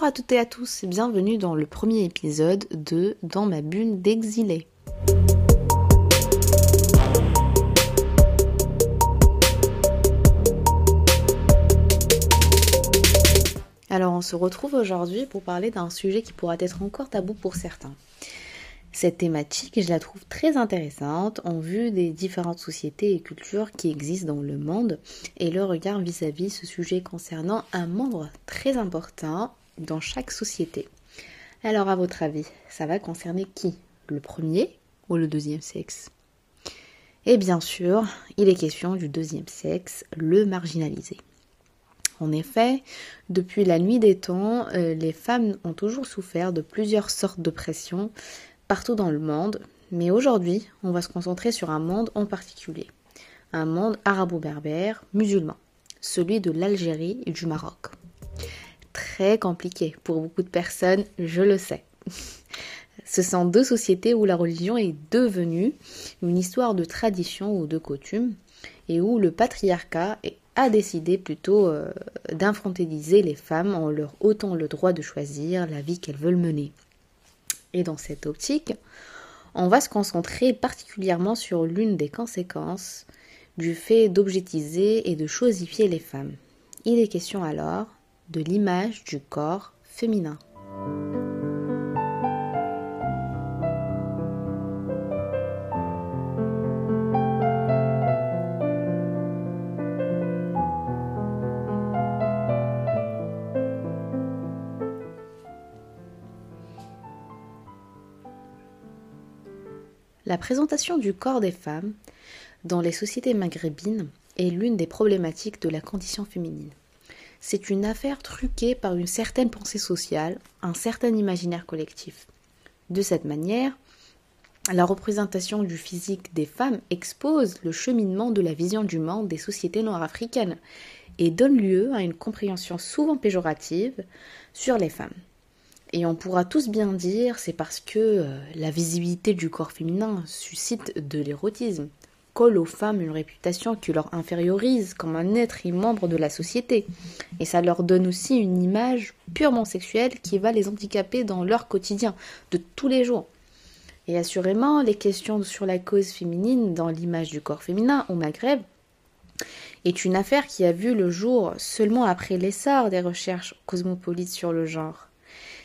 Bonjour à toutes et à tous et bienvenue dans le premier épisode de Dans ma bulle d'exilé. Alors on se retrouve aujourd'hui pour parler d'un sujet qui pourra être encore tabou pour certains. Cette thématique, je la trouve très intéressante en vue des différentes sociétés et cultures qui existent dans le monde et le regard vis-à-vis ce sujet concernant un membre très important dans chaque société. Alors à votre avis, ça va concerner qui? Le premier ou le deuxième sexe? Et bien sûr, il est question du deuxième sexe, le marginalisé. En effet, depuis la nuit des temps, euh, les femmes ont toujours souffert de plusieurs sortes de pressions partout dans le monde, mais aujourd'hui, on va se concentrer sur un monde en particulier, un monde arabo-berbère musulman, celui de l'Algérie et du Maroc. Compliqué pour beaucoup de personnes, je le sais. Ce sont deux sociétés où la religion est devenue une histoire de tradition ou de coutume et où le patriarcat a décidé plutôt euh, les femmes en leur ôtant le droit de choisir la vie qu'elles veulent mener. Et dans cette optique, on va se concentrer particulièrement sur l'une des conséquences du fait d'objectiviser et de chosifier les femmes. Il est question alors de l'image du corps féminin. La présentation du corps des femmes dans les sociétés maghrébines est l'une des problématiques de la condition féminine. C'est une affaire truquée par une certaine pensée sociale, un certain imaginaire collectif. De cette manière, la représentation du physique des femmes expose le cheminement de la vision du monde des sociétés nord-africaines et donne lieu à une compréhension souvent péjorative sur les femmes. Et on pourra tous bien dire, c'est parce que euh, la visibilité du corps féminin suscite de l'érotisme, colle aux femmes une réputation qui leur infériorise comme un être et membre de la société. Et ça leur donne aussi une image purement sexuelle qui va les handicaper dans leur quotidien de tous les jours. Et assurément, les questions sur la cause féminine dans l'image du corps féminin au Maghreb est une affaire qui a vu le jour seulement après l'essor des recherches cosmopolites sur le genre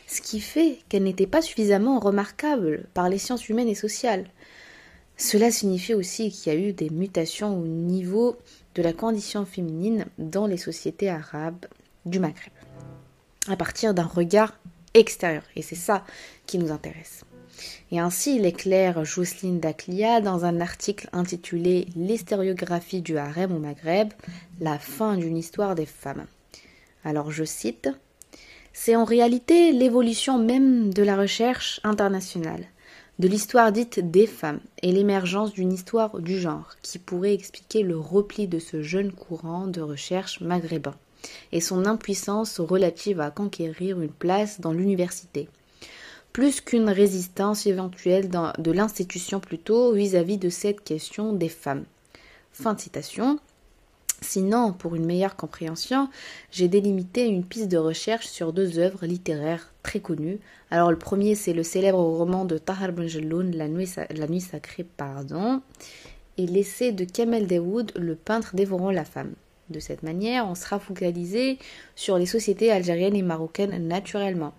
ce qui fait qu'elle n'était pas suffisamment remarquable par les sciences humaines et sociales. Cela signifie aussi qu'il y a eu des mutations au niveau de la condition féminine dans les sociétés arabes du Maghreb, à partir d'un regard extérieur, et c'est ça qui nous intéresse. Et ainsi l'éclaire Jocelyne Daclia dans un article intitulé L'hystériographie du harem au Maghreb, la fin d'une histoire des femmes. Alors je cite c'est en réalité l'évolution même de la recherche internationale, de l'histoire dite des femmes et l'émergence d'une histoire du genre qui pourrait expliquer le repli de ce jeune courant de recherche maghrébin et son impuissance relative à conquérir une place dans l'université, plus qu'une résistance éventuelle de l'institution plutôt vis-à-vis -vis de cette question des femmes. Fin de citation. Sinon, pour une meilleure compréhension, j'ai délimité une piste de recherche sur deux œuvres littéraires très connues. Alors le premier, c'est le célèbre roman de Tahar Benjeloun, la nuit, sacrée, pardon, et l'essai de Kamel Daoud, Le peintre dévorant la femme. De cette manière, on sera focalisé sur les sociétés algériennes et marocaines naturellement.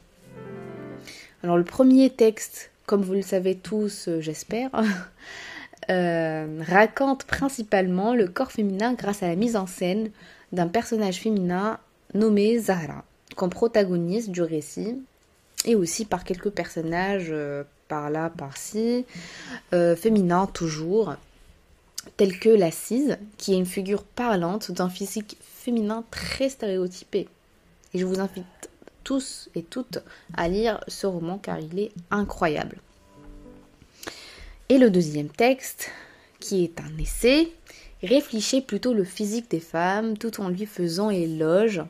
Alors le premier texte, comme vous le savez tous, euh, j'espère, Euh, raconte principalement le corps féminin grâce à la mise en scène d'un personnage féminin nommé Zahra, comme protagoniste du récit, et aussi par quelques personnages euh, par là, par-ci, euh, féminins toujours, tels que la Cise, qui est une figure parlante d'un physique féminin très stéréotypé. Et je vous invite tous et toutes à lire ce roman car il est incroyable. Et le deuxième texte, qui est un essai, réfléchit plutôt le physique des femmes tout en lui faisant éloge,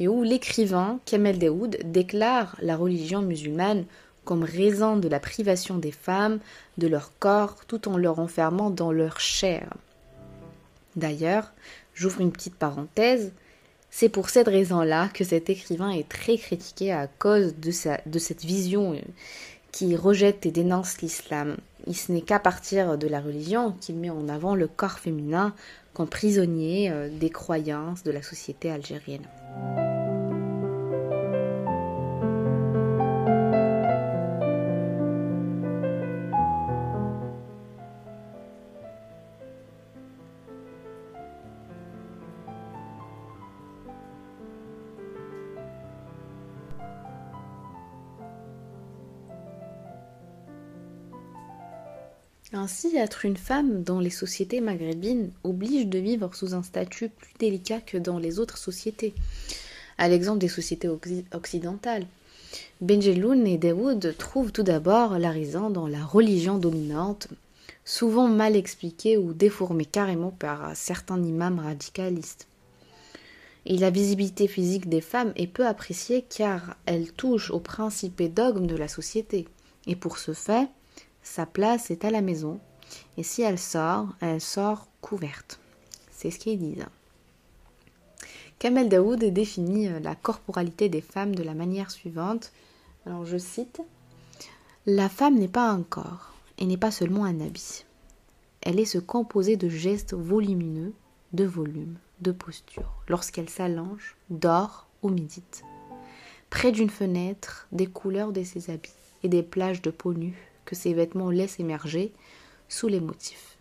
et où l'écrivain Kamel Daoud déclare la religion musulmane comme raison de la privation des femmes de leur corps tout en leur enfermant dans leur chair. D'ailleurs, j'ouvre une petite parenthèse, C'est pour cette raison-là que cet écrivain est très critiqué à cause de, cette vision euh, qui rejette et dénonce l'islam. Il ce n'est qu'à partir de la religion qu'il met en avant le corps féminin comme prisonnier euh, des croyances de la société algérienne. Ainsi, être une femme dans les sociétés maghrébines oblige de vivre sous un statut plus délicat que dans les autres sociétés, à l'exemple des sociétés occidentales. Benjeloun et Daoud trouvent tout d'abord la raison dans la religion dominante, souvent mal expliquée ou déformée carrément par certains imams radicalistes. Et la visibilité physique des femmes est peu appréciée car elle touche aux principes et dogmes de la société. Et pour ce fait, sa place est à la maison, et si elle sort, elle sort couverte. C'est ce qu'ils disent. Kamel Daoud définit euh, la corporalité des femmes de la manière suivante. Alors je cite La femme n'est pas un corps et n'est pas seulement un habit. Elle est se composer de gestes volumineux, de volume, de posture, lorsqu'elle s'allonge, dort ou médite. Près d'une fenêtre, des couleurs de ses habits et des plages de peau nue que ses vêtements laissent émerger sous les motifs.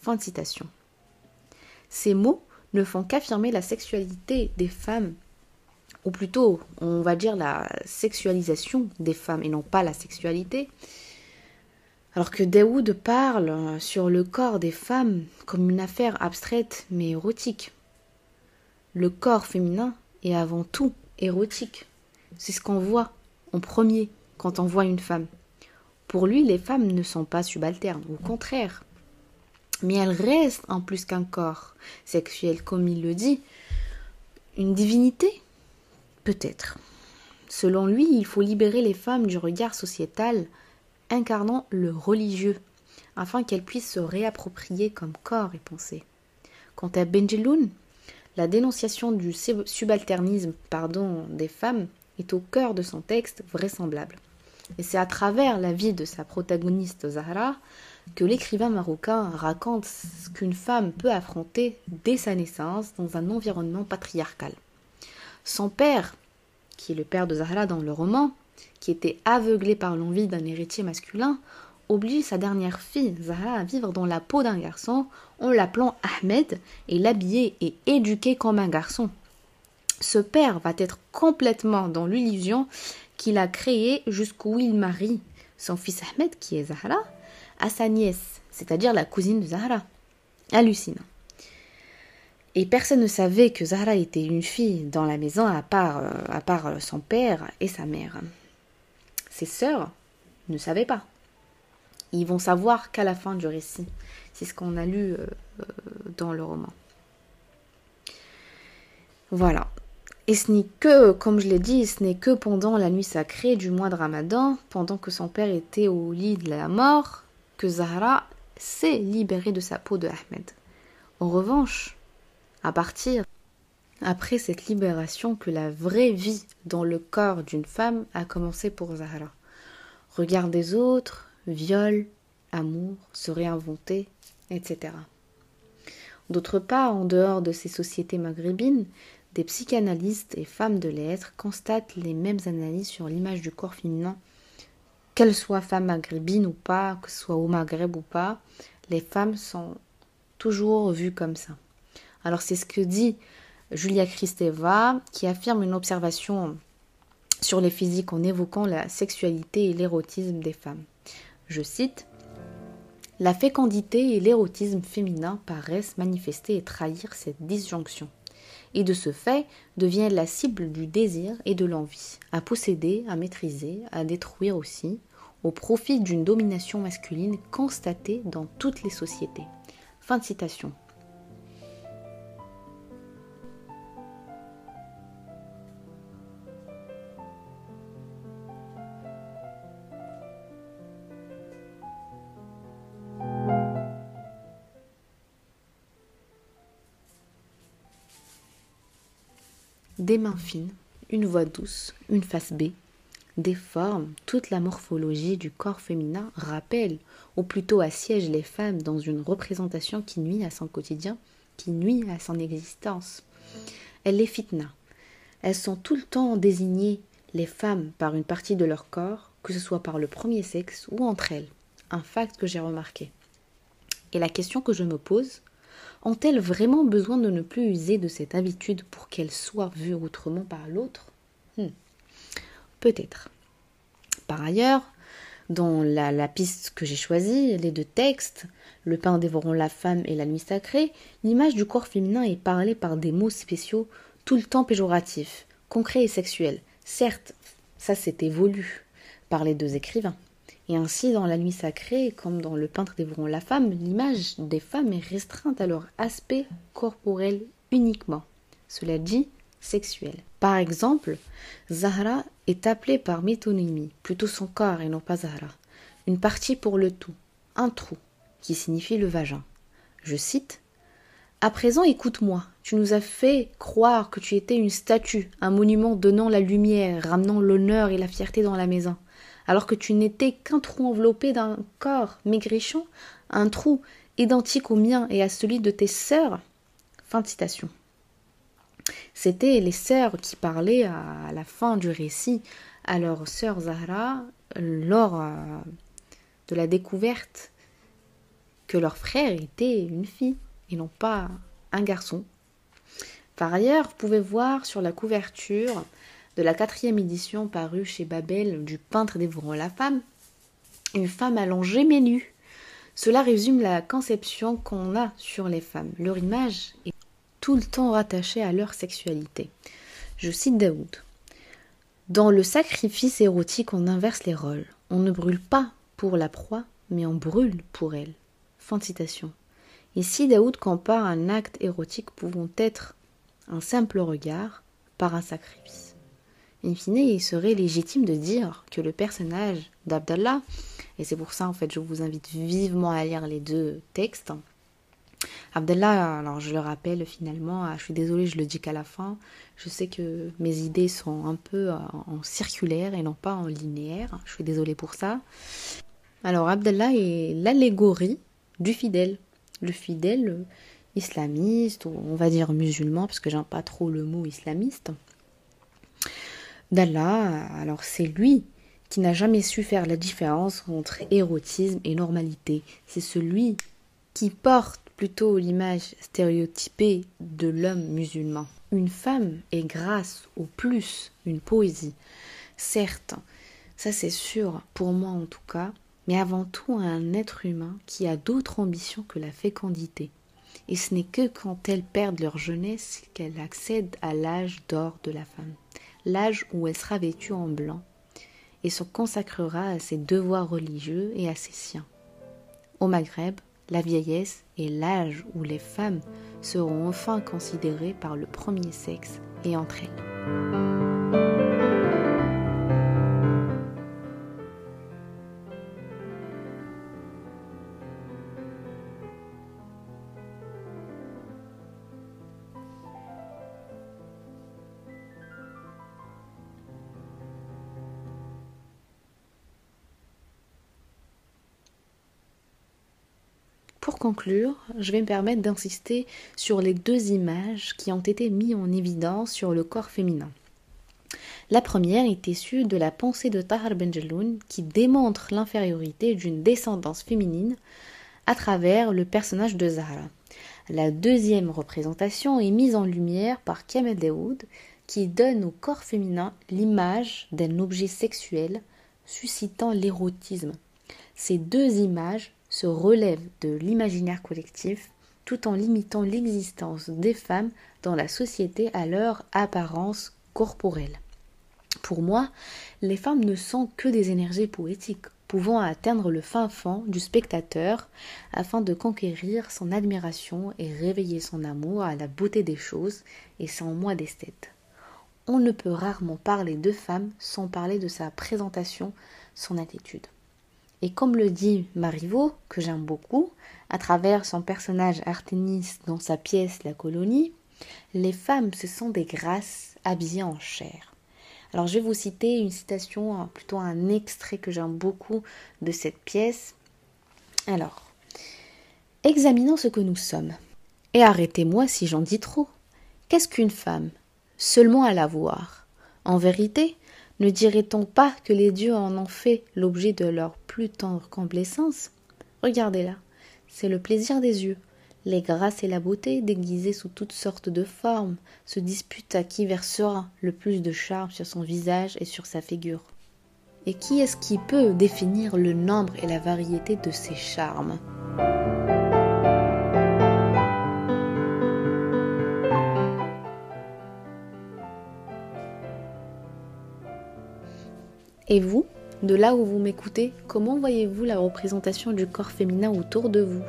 Fin de citation. Ces mots ne font qu'affirmer la sexualité des femmes, ou plutôt, on va dire la sexualisation des femmes et non pas la sexualité. Alors que Daoud parle sur le corps des femmes comme une affaire abstraite mais érotique. Le corps féminin est avant tout érotique. C'est ce qu'on voit en premier quand on voit une femme. Pour lui, les femmes ne sont pas subalternes, au contraire. Mais elles restent en plus qu'un corps sexuel, comme il le dit. Une divinité Peut-être. Selon lui, il faut libérer les femmes du regard sociétal incarnant le religieux, afin qu'elles puissent se réapproprier comme corps et pensée. Quant à Benjeloun, la dénonciation du subalternisme pardon, des femmes est au cœur de son texte vraisemblable. Et c'est à travers la vie de sa protagoniste Zahra que l'écrivain marocain raconte ce qu'une femme peut affronter dès sa naissance dans un environnement patriarcal. Son père, qui est le père de Zahra dans le roman, qui était aveuglé par l'envie d'un héritier masculin, oblige sa dernière fille, Zahra, à vivre dans la peau d'un garçon en l'appelant Ahmed et l'habiller et éduquer comme un garçon. Ce père va être complètement dans l'illusion qu'il a créé jusqu'où il marie son fils Ahmed, qui est Zahra, à sa nièce, c'est-à-dire la cousine de Zahra. Hallucinant. Et personne ne savait que Zahra était une fille dans la maison à part, euh, à part son père et sa mère. Ses sœurs ne savaient pas. Ils vont savoir qu'à la fin du récit. C'est ce qu'on a lu euh, euh, dans le roman. Voilà. Et ce n'est que, comme je l'ai dit, ce n'est que pendant la nuit sacrée du mois de Ramadan, pendant que son père était au lit de la mort, que Zahra s'est libérée de sa peau de Ahmed. En revanche, à partir après cette libération que la vraie vie dans le corps d'une femme a commencé pour Zahra. Regard des autres, viol, amour, se réinventer, etc. D'autre part, en dehors de ces sociétés maghrébines, des psychanalystes et femmes de lettres constatent les mêmes analyses sur l'image du corps féminin. Qu'elles soient femmes maghrébines ou pas, que ce soit au Maghreb ou pas, les femmes sont toujours vues comme ça. Alors c'est ce que dit Julia Kristeva, qui affirme une observation sur les physiques en évoquant la sexualité et l'érotisme des femmes. Je cite La fécondité et l'érotisme féminin paraissent manifester et trahir cette disjonction et de ce fait devient la cible du désir et de l'envie, à posséder, à maîtriser, à détruire aussi, au profit d'une domination masculine constatée dans toutes les sociétés. Fin de citation. Des mains fines, une voix douce, une face B, des formes, toute la morphologie du corps féminin rappelle, ou plutôt assiège les femmes dans une représentation qui nuit à son quotidien, qui nuit à son existence. Elle les fitna. Elles sont tout le temps désignées, les femmes, par une partie de leur corps, que ce soit par le premier sexe ou entre elles. Un fact que j'ai remarqué. Et la question que je me pose, ont-elles vraiment besoin de ne plus user de cette habitude pour qu'elles soient vues autrement par l'autre? Hmm. Peut-être. Par ailleurs, dans la, piste que j'ai choisie, les deux textes, Le pain dévorant la femme et la nuit sacrée, l'image du corps féminin est parlée par des mots spéciaux tout le temps péjoratifs, concrets et sexuels. Certes, ça s'est évolué par les deux écrivains. Et ainsi, dans la nuit sacrée, comme dans le peintre dévorant la femme, l'image des femmes est restreinte à leur aspect corporel uniquement. Cela dit, sexuel. Par exemple, Zahra est appelée par métonymie, plutôt son corps et non pas Zahra, une partie pour le tout, un trou, qui signifie le vagin. Je cite À présent, écoute-moi, tu nous as fait croire que tu étais une statue, un monument donnant la lumière, ramenant l'honneur et la fierté dans la maison alors que tu n'étais qu'un trou enveloppé d'un corps maigrichon, un trou identique au mien et à celui de tes sœurs. Fin de citation. C'étaient les sœurs qui parlaient à la fin du récit à leur sœur Zahra lors euh, de la découverte que leur frère était une fille et non pas un garçon. Par ailleurs, vous pouvez voir sur la couverture de la quatrième édition parue chez Babel du peintre dévorant la femme, une femme allongée mais nue. Cela résume la conception qu'on a sur les femmes. Leur image est tout le temps rattachée à leur sexualité. Je cite Daoud. Dans le sacrifice érotique, on inverse les rôles. On ne brûle pas pour la proie, mais on brûle pour elle. Fin de citation. Ici, Daoud compare un acte érotique pouvant être un simple regard par un sacrifice? In fine, il serait légitime de dire que le personnage d'Abdallah, et c'est pour ça en fait je vous invite vivement à lire les deux textes. Abdallah, alors je le rappelle finalement, ah, je suis désolée, je le dis qu'à la fin, je sais que mes idées sont un peu en circulaire et non pas en linéaire, je suis désolée pour ça. Alors Abdallah est l'allégorie du fidèle, le fidèle islamiste, on va dire musulman, parce que j'aime pas trop le mot islamiste d'Allah, alors c'est lui qui n'a jamais su faire la différence entre érotisme et normalité. C'est celui qui porte plutôt l'image stéréotypée de l'homme musulman. Une femme est grâce au plus une poésie. Certes, ça c'est sûr, pour moi en tout cas, mais avant tout un être humain qui a d'autres ambitions que la fécondité. Et ce n'est que quand elles perdent leur jeunesse qu'elles accèdent à l'âge d'or de la femme l'âge où elle sera vêtue en blanc, et se consacrera à ses devoirs religieux et à ses siens. Au Maghreb, la vieillesse est l'âge où les femmes seront enfin considérées par le premier sexe et entre elles. Conclure, je vais me permettre d'insister sur les deux images qui ont été mises en évidence sur le corps féminin. La première est issue de la pensée de Tahar Benjeloun qui démontre l'infériorité d'une descendance féminine à travers le personnage de Zahra. La deuxième représentation est mise en lumière par Kamel Daoud qui donne au corps féminin l'image d'un objet sexuel suscitant l'érotisme. Ces deux images se relève de l'imaginaire collectif tout en limitant l'existence des femmes dans la société à leur apparence corporelle. Pour moi, les femmes ne sont que des énergies poétiques, pouvant atteindre le fin fond du spectateur afin de conquérir son admiration et réveiller son amour à la beauté des choses et sans moi d'esthète. On ne peut rarement parler de femme sans parler de sa présentation, son attitude. Et comme le dit Marivaux, que j'aime beaucoup, à travers son personnage Artémis dans sa pièce La colonie, les femmes ce sont des grâces habillés en chair. Alors je vais vous citer une citation, plutôt un extrait que j'aime beaucoup de cette pièce. Alors, examinons ce que nous sommes. Et arrêtez-moi si j'en dis trop. Qu'est-ce qu'une femme? Seulement à la voir. En vérité, ne dirait-on pas que les dieux en ont fait l'objet de leur plus tendre complaisance? Regardez-la, c'est le plaisir des yeux. Les grâces et la beauté, déguisées sous toutes sortes de formes, se disputent à qui versera le plus de charme sur son visage et sur sa figure. Et qui est-ce qui peut définir le nombre et la variété de ces charmes? Et vous, de là où vous m'écoutez, comment voyez-vous la représentation du corps féminin autour de vous?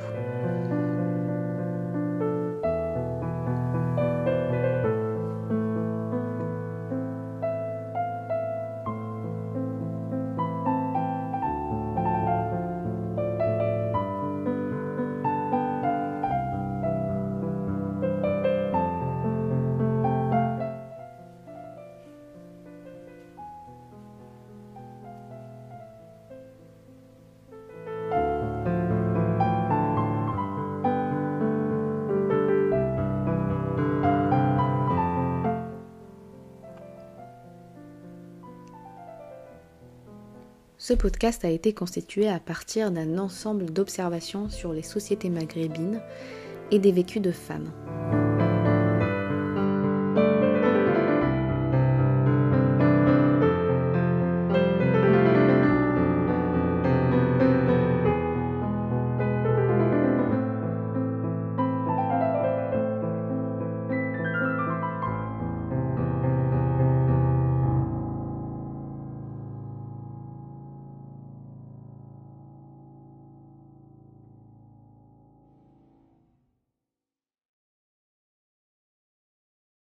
Ce podcast a été constitué à partir d'un ensemble d'observations sur les sociétés maghrébines et des vécus de femmes.